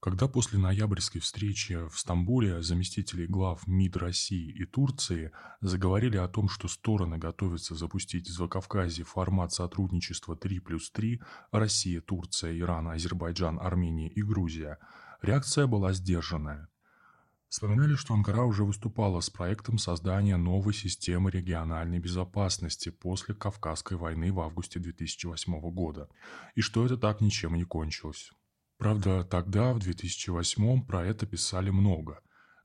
Когда после ноябрьской встречи в Стамбуле заместители глав МИД России и Турции заговорили о том, что стороны готовятся запустить в Закавказье формат сотрудничества 3 плюс 3 Россия, Турция, Иран, Азербайджан, Армения и Грузия, реакция была сдержанная. Вспоминали, что Анкара уже выступала с проектом создания новой системы региональной безопасности после Кавказской войны в августе 2008 года, и что это так ничем не кончилось. Правда, тогда, в 2008 про это писали много.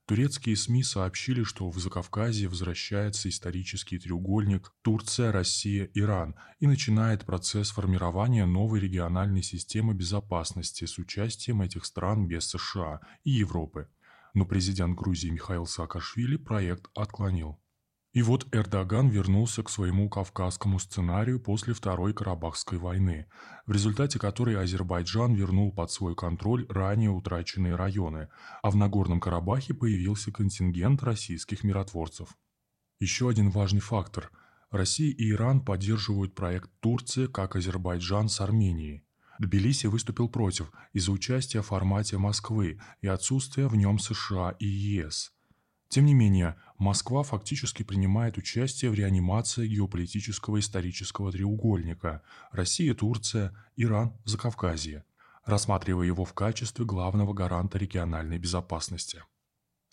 Турецкие СМИ сообщили, что в Закавказье возвращается исторический треугольник Турция, Россия, Иран и начинает процесс формирования новой региональной системы безопасности с участием этих стран без США и Европы. Но президент Грузии Михаил Саакашвили проект отклонил. И вот Эрдоган вернулся к своему кавказскому сценарию после Второй Карабахской войны, в результате которой Азербайджан вернул под свой контроль ранее утраченные районы, а в Нагорном Карабахе появился контингент российских миротворцев. Еще один важный фактор – Россия и Иран поддерживают проект Турции, как Азербайджан с Арменией. Тбилиси выступил против из-за участия в формате Москвы и отсутствия в нем США и ЕС – тем не менее, Москва фактически принимает участие в реанимации геополитического исторического треугольника Россия, Турция, Иран, Закавказье, рассматривая его в качестве главного гаранта региональной безопасности.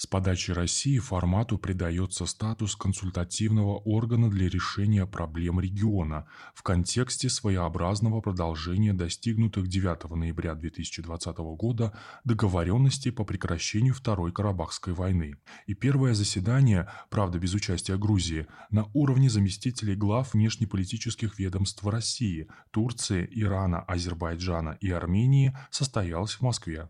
С подачи России формату придается статус консультативного органа для решения проблем региона в контексте своеобразного продолжения достигнутых 9 ноября 2020 года договоренностей по прекращению Второй Карабахской войны. И первое заседание, правда без участия Грузии, на уровне заместителей глав внешнеполитических ведомств России, Турции, Ирана, Азербайджана и Армении состоялось в Москве.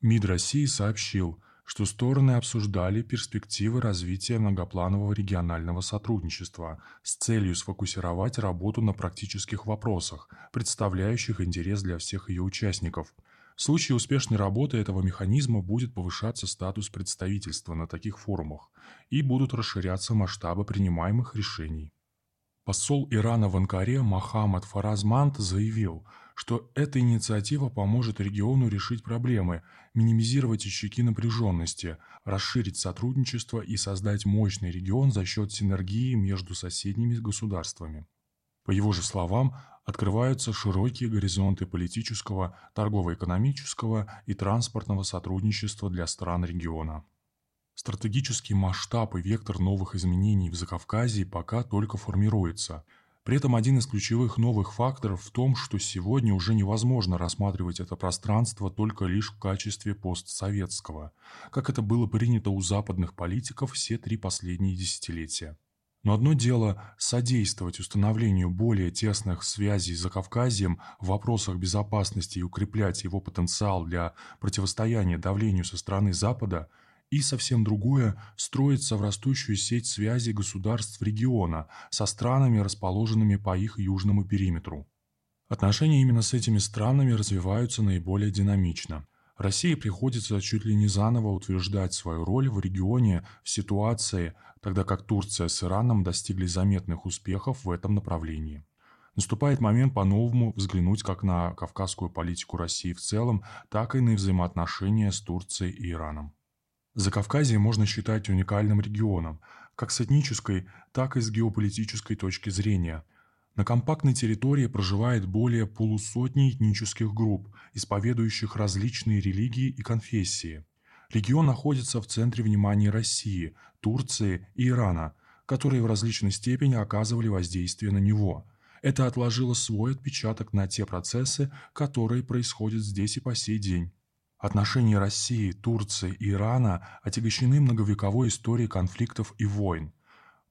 МИД России сообщил – что стороны обсуждали перспективы развития многопланового регионального сотрудничества с целью сфокусировать работу на практических вопросах, представляющих интерес для всех ее участников. В случае успешной работы этого механизма будет повышаться статус представительства на таких форумах и будут расширяться масштабы принимаемых решений. Посол Ирана в Анкаре Мохаммад Фаразмант заявил – что эта инициатива поможет региону решить проблемы, минимизировать очаги напряженности, расширить сотрудничество и создать мощный регион за счет синергии между соседними государствами. По его же словам, открываются широкие горизонты политического, торгово-экономического и транспортного сотрудничества для стран региона. Стратегический масштаб и вектор новых изменений в Закавказье пока только формируется – при этом один из ключевых новых факторов в том, что сегодня уже невозможно рассматривать это пространство только лишь в качестве постсоветского, как это было принято у западных политиков все три последние десятилетия. Но одно дело содействовать установлению более тесных связей с Закавказьем в вопросах безопасности и укреплять его потенциал для противостояния давлению со стороны Запада – и совсем другое – строится в растущую сеть связей государств региона со странами, расположенными по их южному периметру. Отношения именно с этими странами развиваются наиболее динамично. России приходится чуть ли не заново утверждать свою роль в регионе в ситуации, тогда как Турция с Ираном достигли заметных успехов в этом направлении. Наступает момент по-новому взглянуть как на кавказскую политику России в целом, так и на взаимоотношения с Турцией и Ираном. Закавказье можно считать уникальным регионом, как с этнической, так и с геополитической точки зрения. На компактной территории проживает более полусотни этнических групп, исповедующих различные религии и конфессии. Регион находится в центре внимания России, Турции и Ирана, которые в различной степени оказывали воздействие на него. Это отложило свой отпечаток на те процессы, которые происходят здесь и по сей день. Отношения России, Турции и Ирана отягощены многовековой историей конфликтов и войн.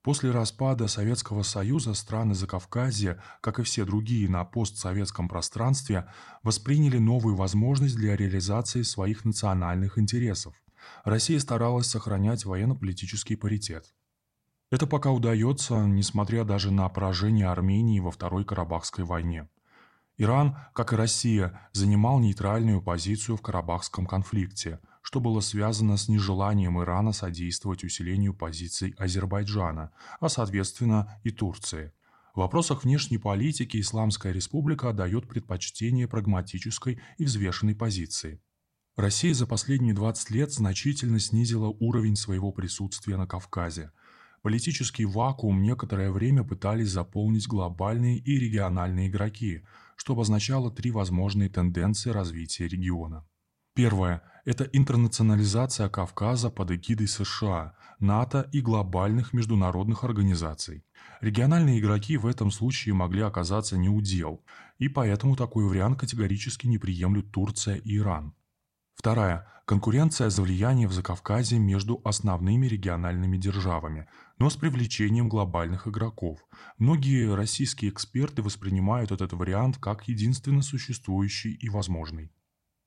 После распада Советского Союза страны Закавказья, как и все другие на постсоветском пространстве, восприняли новую возможность для реализации своих национальных интересов. Россия старалась сохранять военно-политический паритет. Это пока удается, несмотря даже на поражение Армении во Второй Карабахской войне. Иран, как и Россия, занимал нейтральную позицию в Карабахском конфликте, что было связано с нежеланием Ирана содействовать усилению позиций Азербайджана, а соответственно и Турции. В вопросах внешней политики Исламская республика отдает предпочтение прагматической и взвешенной позиции. Россия за последние 20 лет значительно снизила уровень своего присутствия на Кавказе. Политический вакуум некоторое время пытались заполнить глобальные и региональные игроки, что обозначало три возможные тенденции развития региона. Первое – это интернационализация Кавказа под эгидой США, НАТО и глобальных международных организаций. Региональные игроки в этом случае могли оказаться неудел, и поэтому такой вариант категорически не приемлют Турция и Иран. Вторая – конкуренция за влияние в Закавказье между основными региональными державами, но с привлечением глобальных игроков. Многие российские эксперты воспринимают этот вариант как единственно существующий и возможный.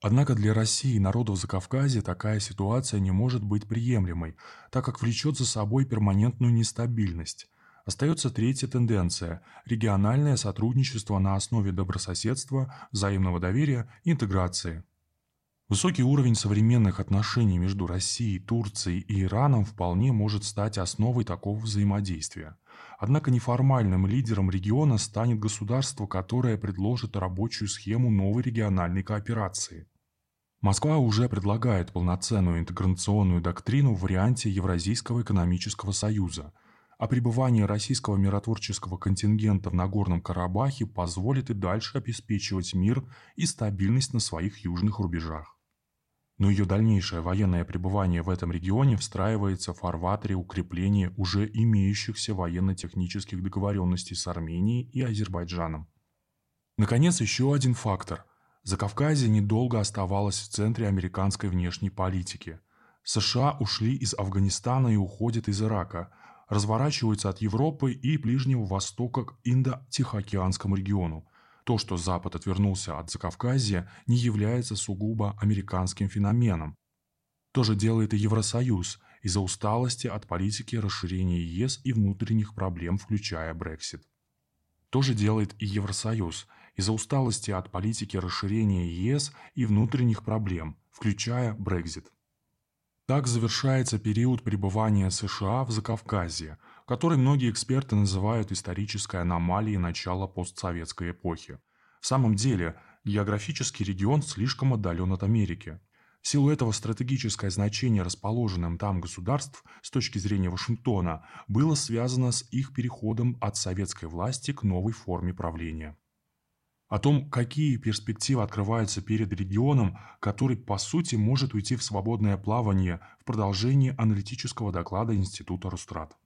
Однако для России и народов Закавказья такая ситуация не может быть приемлемой, так как влечет за собой перманентную нестабильность. Остается третья тенденция – региональное сотрудничество на основе добрососедства, взаимного доверия и интеграции. Высокий уровень современных отношений между Россией, Турцией и Ираном вполне может стать основой такого взаимодействия. Однако неформальным лидером региона станет государство, которое предложит рабочую схему новой региональной кооперации. Москва уже предлагает полноценную интеграционную доктрину в варианте Евразийского экономического союза, а пребывание российского миротворческого контингента в Нагорном Карабахе позволит и дальше обеспечивать мир и стабильность на своих южных рубежах но ее дальнейшее военное пребывание в этом регионе встраивается в фарватере укрепления уже имеющихся военно-технических договоренностей с Арменией и Азербайджаном. Наконец, еще один фактор. Закавказье недолго оставалось в центре американской внешней политики. США ушли из Афганистана и уходят из Ирака, разворачиваются от Европы и Ближнего Востока к Индо-Тихоокеанскому региону – то, что Запад отвернулся от Закавказья, не является сугубо американским феноменом. То же делает и Евросоюз из-за усталости от политики расширения ЕС и внутренних проблем, включая Брексит. То же делает и Евросоюз из-за усталости от политики расширения ЕС и внутренних проблем, включая Брексит. Так завершается период пребывания США в Закавказье, который многие эксперты называют исторической аномалией начала постсоветской эпохи. В самом деле, географический регион слишком отдален от Америки. В силу этого стратегическое значение расположенным там государств с точки зрения Вашингтона было связано с их переходом от советской власти к новой форме правления. О том, какие перспективы открываются перед регионом, который по сути может уйти в свободное плавание в продолжении аналитического доклада Института Рустрат.